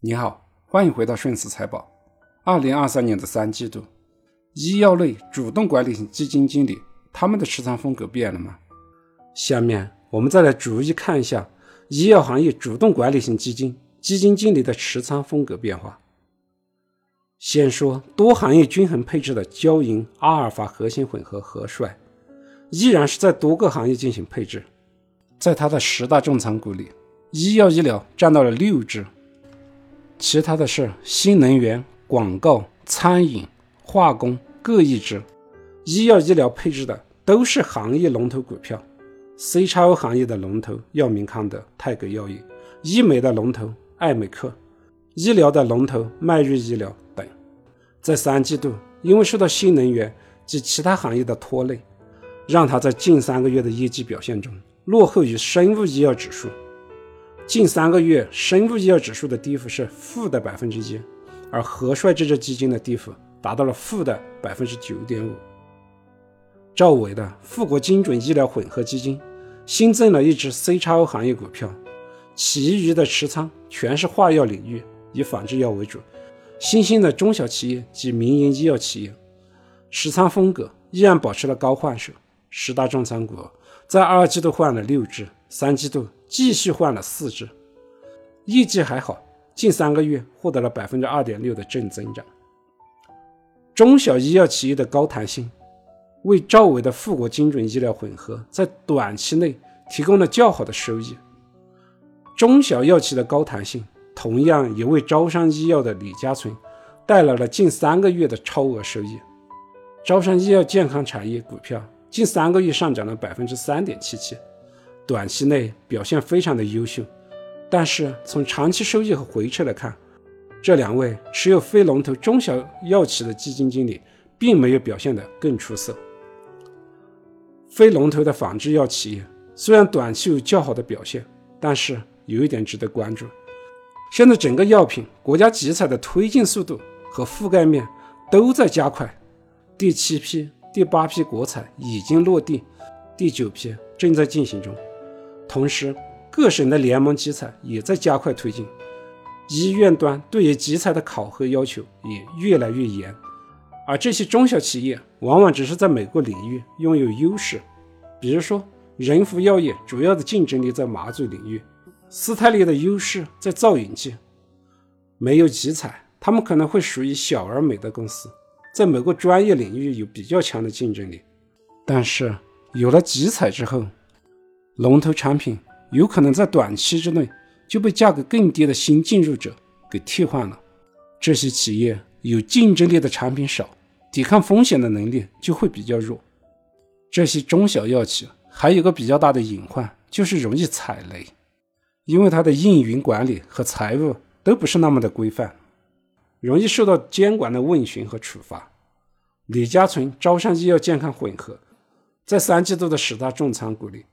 你好，欢迎回到顺思财宝。二零二三年的三季度，医药类主动管理型基金经理他们的持仓风格变了吗？下面我们再来逐一看一下医药行业主动管理型基金基金经理的持仓风格变化。先说多行业均衡配置的交银阿尔法核心混合和帅，依然是在多个行业进行配置，在它的十大重仓股里，医药医疗占到了六只。其他的是新能源、广告、餐饮、化工各一支，医药医疗配置的都是行业龙头股票，CXO 行业的龙头药明康德、泰格药业，医美的龙头艾美克，医疗的龙头迈瑞医疗等。在三季度，因为受到新能源及其他行业的拖累，让它在近三个月的业绩表现中落后于生物医药指数。近三个月，生物医药指数的跌幅是负的百分之一，而和帅这只基金的跌幅达到了负的百分之九点五。赵伟的富国精准医疗混合基金新增了一只 CXO 行业股票，其余的持仓全是化药领域，以仿制药为主，新兴的中小企业及民营医药企业。持仓风格依然保持了高换手，十大重仓股在二季度换了六只，三季度。继续换了四只，业绩还好，近三个月获得了百分之二点六的正增长。中小医药企业的高弹性，为赵伟的富国精准医疗混合在短期内提供了较好的收益。中小药企的高弹性，同样也为招商医药的李家存带来了近三个月的超额收益。招商医药健康产业股票近三个月上涨了百分之三点七七。短期内表现非常的优秀，但是从长期收益和回撤来看，这两位持有非龙头中小药企的基金经理并没有表现得更出色。非龙头的仿制药企业虽然短期有较好的表现，但是有一点值得关注：现在整个药品国家集采的推进速度和覆盖面都在加快，第七批、第八批国采已经落地，第九批正在进行中。同时，各省的联盟集采也在加快推进，医院端对于集采的考核要求也越来越严，而这些中小企业往往只是在某个领域拥有优势，比如说仁孚药业主要的竞争力在麻醉领域，斯泰利的优势在造影剂，没有集采，他们可能会属于小而美的公司，在某个专业领域有比较强的竞争力，但是有了集采之后。龙头产品有可能在短期之内就被价格更低的新进入者给替换了。这些企业有竞争力的产品少，抵抗风险的能力就会比较弱。这些中小药企还有个比较大的隐患，就是容易踩雷，因为它的运营管理和财务都不是那么的规范，容易受到监管的问询和处罚。李嘉存招商医药健康混合在三季度的十大重仓股里。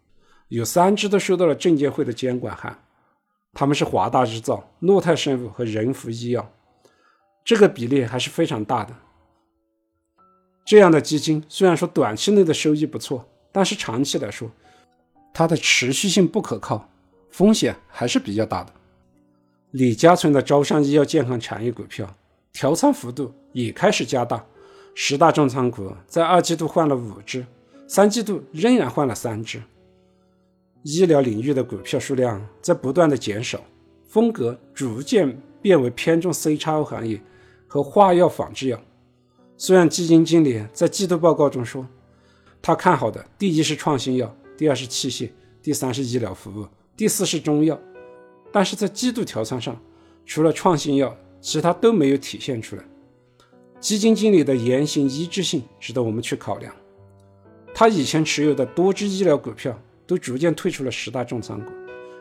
有三只都收到了证监会的监管函，他们是华大日造、诺泰生物和仁孚医药，这个比例还是非常大的。这样的基金虽然说短期内的收益不错，但是长期来说，它的持续性不可靠，风险还是比较大的。李家存的招商医药健康产业股票调仓幅度也开始加大，十大重仓股在二季度换了五只，三季度仍然换了三只。医疗领域的股票数量在不断的减少，风格逐渐变为偏重 CXO 行业和化药仿制药。虽然基金经理在季度报告中说，他看好的第一是创新药，第二是器械，第三是医疗服务，第四是中药，但是在季度调仓上，除了创新药，其他都没有体现出来。基金经理的言行一致性值得我们去考量。他以前持有的多只医疗股票。都逐渐退出了十大重仓股，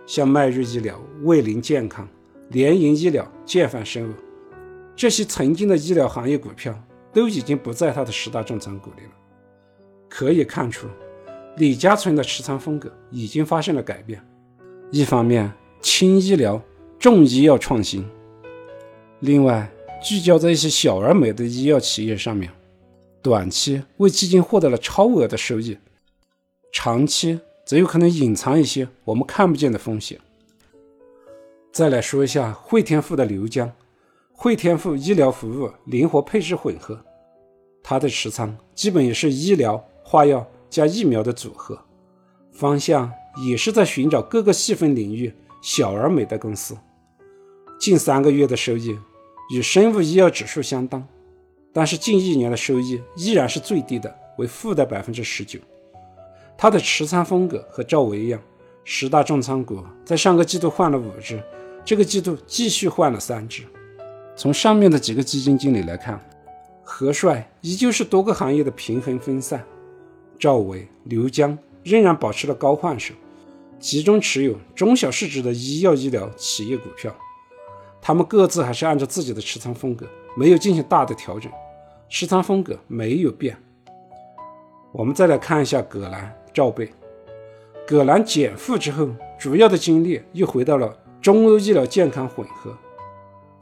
像迈瑞医疗、卫灵健康、联营医疗、建凡生物这些曾经的医疗行业股票都已经不在他的十大重仓股里了。可以看出，李家存的持仓风格已经发生了改变。一方面轻医疗、重医药创新，另外聚焦在一些小而美的医药企业上面，短期为基金获得了超额的收益，长期。则有可能隐藏一些我们看不见的风险。再来说一下汇添富的刘江，汇添富医疗服务灵活配置混合，它的持仓基本也是医疗、化药加疫苗的组合，方向也是在寻找各个细分领域小而美的公司。近三个月的收益与生物医药指数相当，但是近一年的收益依然是最低的，为负的百分之十九。他的持仓风格和赵维一样，十大重仓股在上个季度换了五只。这个季度继续换了三只。从上面的几个基金经理来看，何帅依旧是多个行业的平衡分散，赵伟、刘江仍然保持了高换手，集中持有中小市值的医药医疗企业股票。他们各自还是按照自己的持仓风格，没有进行大的调整，持仓风格没有变。我们再来看一下葛兰、赵贝。葛兰减负之后，主要的精力又回到了。中欧医疗健康混合，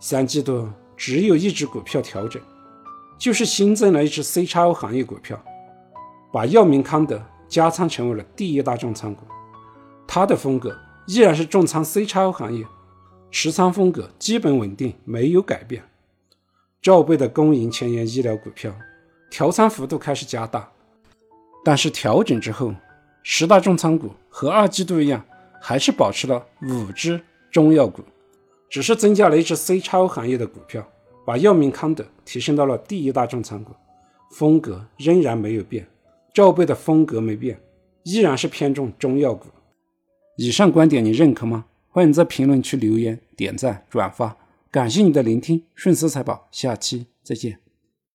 三季度只有一只股票调整，就是新增了一只 C 叉 O 行业股票，把药明康德加仓成为了第一大重仓股。它的风格依然是重仓 C 叉 O 行业，持仓风格基本稳定，没有改变。赵贝的公营前沿医疗股票调仓幅度开始加大，但是调整之后，十大重仓股和二季度一样，还是保持了五只。中药股只是增加了一只 C 超行业的股票，把药明康德提升到了第一大重仓股，风格仍然没有变，赵贝的风格没变，依然是偏重中药股。以上观点你认可吗？欢迎在评论区留言、点赞、转发，感谢你的聆听，顺思财宝，下期再见。